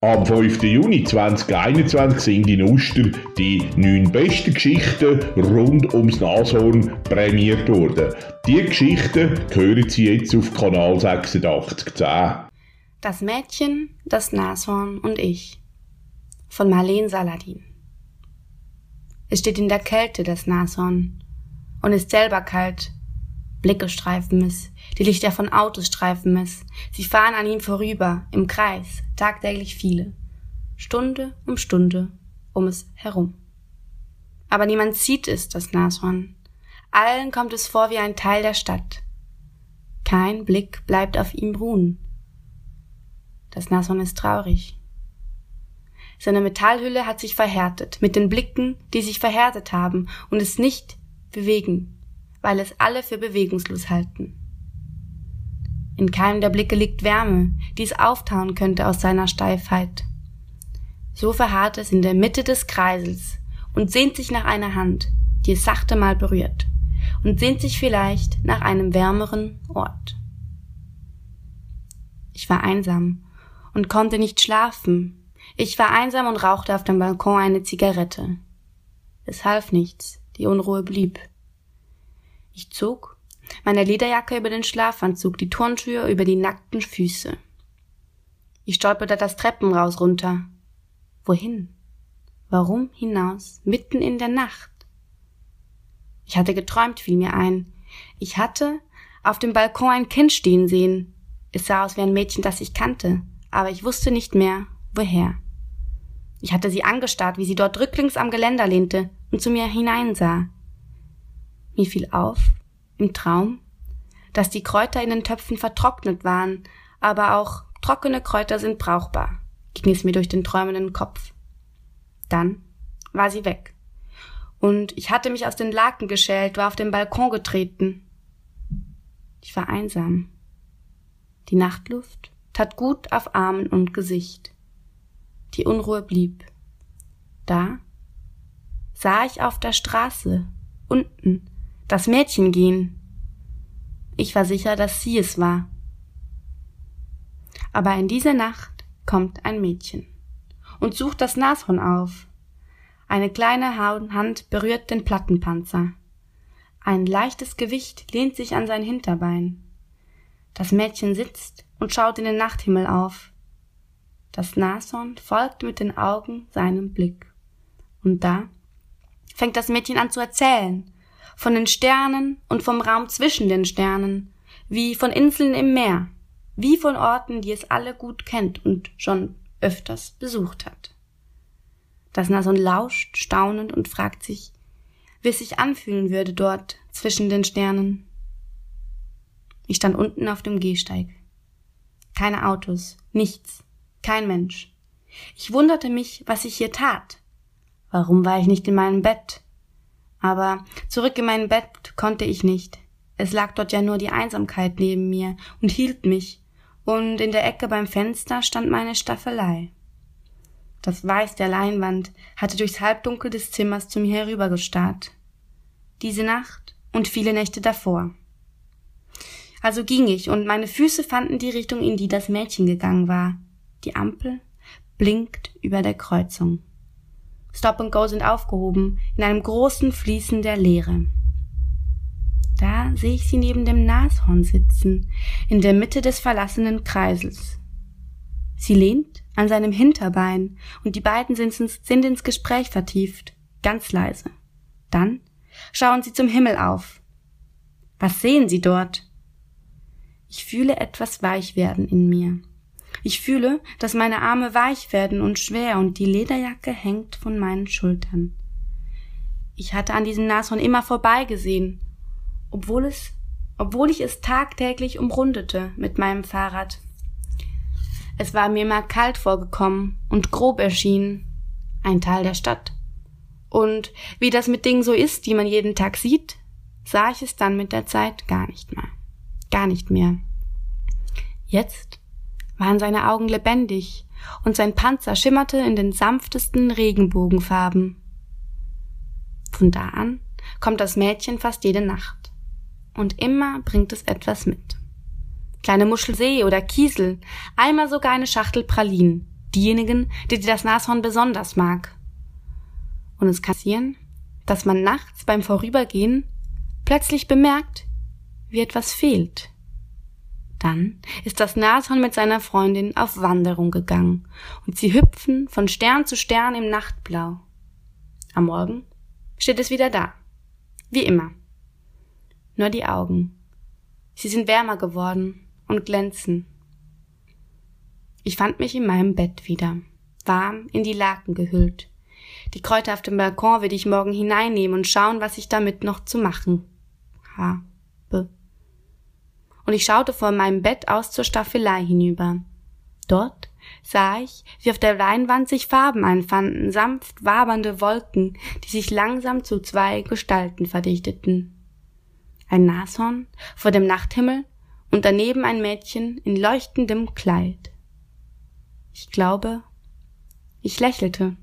Am 5. Juni 2021 sind in Uster die neun besten Geschichten rund ums Nashorn prämiert worden. Die Geschichten hören Sie jetzt auf Kanal 8610. Das Mädchen, das Nashorn und ich von Marlene Saladin. Es steht in der Kälte, das Nashorn, und ist selber kalt. Blicke streifen es, die Lichter von Autos streifen es. Sie fahren an ihm vorüber, im Kreis, tagtäglich viele. Stunde um Stunde um es herum. Aber niemand sieht es, das Nashorn. Allen kommt es vor wie ein Teil der Stadt. Kein Blick bleibt auf ihm ruhen. Das Nashorn ist traurig. Seine Metallhülle hat sich verhärtet, mit den Blicken, die sich verhärtet haben und es nicht bewegen, weil es alle für bewegungslos halten. In keinem der Blicke liegt Wärme, die es auftauen könnte aus seiner Steifheit. So verharrt es in der Mitte des Kreisels und sehnt sich nach einer Hand, die es sachte mal berührt, und sehnt sich vielleicht nach einem wärmeren Ort. Ich war einsam und konnte nicht schlafen. Ich war einsam und rauchte auf dem Balkon eine Zigarette. Es half nichts, die Unruhe blieb. Ich zog meine Lederjacke über den Schlafanzug, die Turnschuhe über die nackten Füße. Ich stolperte das Treppenhaus runter. Wohin? Warum hinaus? Mitten in der Nacht. Ich hatte geträumt, fiel mir ein. Ich hatte auf dem Balkon ein Kind stehen sehen. Es sah aus wie ein Mädchen, das ich kannte, aber ich wusste nicht mehr, woher. Ich hatte sie angestarrt, wie sie dort rücklings am Geländer lehnte und zu mir hineinsah. Mir fiel auf, im Traum, dass die Kräuter in den Töpfen vertrocknet waren, aber auch trockene Kräuter sind brauchbar, ging es mir durch den träumenden Kopf. Dann war sie weg. Und ich hatte mich aus den Laken geschält, war auf den Balkon getreten. Ich war einsam. Die Nachtluft tat gut auf Armen und Gesicht. Die Unruhe blieb. Da sah ich auf der Straße, unten, das Mädchen gehen. Ich war sicher, dass sie es war. Aber in dieser Nacht kommt ein Mädchen und sucht das Nashorn auf. Eine kleine Hand berührt den Plattenpanzer. Ein leichtes Gewicht lehnt sich an sein Hinterbein. Das Mädchen sitzt und schaut in den Nachthimmel auf. Das Nashorn folgt mit den Augen seinem Blick. Und da fängt das Mädchen an zu erzählen, von den Sternen und vom Raum zwischen den Sternen, wie von Inseln im Meer, wie von Orten, die es alle gut kennt und schon öfters besucht hat. Das Nason lauscht staunend und fragt sich, wie es sich anfühlen würde dort zwischen den Sternen. Ich stand unten auf dem Gehsteig. Keine Autos, nichts, kein Mensch. Ich wunderte mich, was ich hier tat. Warum war ich nicht in meinem Bett? Aber zurück in mein Bett konnte ich nicht. Es lag dort ja nur die Einsamkeit neben mir und hielt mich, und in der Ecke beim Fenster stand meine Staffelei. Das Weiß der Leinwand hatte durchs Halbdunkel des Zimmers zu mir herübergestarrt. Diese Nacht und viele Nächte davor. Also ging ich, und meine Füße fanden die Richtung, in die das Mädchen gegangen war. Die Ampel blinkt über der Kreuzung. Stop and Go sind aufgehoben in einem großen Fließen der Leere. Da sehe ich sie neben dem Nashorn sitzen, in der Mitte des verlassenen Kreisels. Sie lehnt an seinem Hinterbein und die beiden sind ins, sind ins Gespräch vertieft, ganz leise. Dann schauen sie zum Himmel auf. Was sehen sie dort? Ich fühle etwas weich werden in mir. Ich fühle, dass meine Arme weich werden und schwer und die Lederjacke hängt von meinen Schultern. Ich hatte an diesem Nashorn immer vorbeigesehen, obwohl es, obwohl ich es tagtäglich umrundete mit meinem Fahrrad. Es war mir immer kalt vorgekommen und grob erschienen, ein Teil der Stadt. Und wie das mit Dingen so ist, die man jeden Tag sieht, sah ich es dann mit der Zeit gar nicht mehr. Gar nicht mehr. Jetzt waren seine Augen lebendig und sein Panzer schimmerte in den sanftesten Regenbogenfarben. Von da an kommt das Mädchen fast jede Nacht. Und immer bringt es etwas mit. Kleine Muschelsee oder Kiesel, einmal sogar eine Schachtel Pralinen, diejenigen, die das Nashorn besonders mag. Und es kann passieren, dass man nachts beim Vorübergehen plötzlich bemerkt, wie etwas fehlt. Dann ist das Nashorn mit seiner Freundin auf Wanderung gegangen und sie hüpfen von Stern zu Stern im Nachtblau. Am Morgen steht es wieder da. Wie immer. Nur die Augen. Sie sind wärmer geworden und glänzen. Ich fand mich in meinem Bett wieder, warm in die Laken gehüllt. Die Kräuter auf dem Balkon will ich morgen hineinnehmen und schauen, was ich damit noch zu machen habe und ich schaute von meinem Bett aus zur Staffelei hinüber. Dort sah ich, wie auf der Leinwand sich Farben einfanden, sanft wabernde Wolken, die sich langsam zu zwei Gestalten verdichteten. Ein Nashorn vor dem Nachthimmel und daneben ein Mädchen in leuchtendem Kleid. Ich glaube, ich lächelte.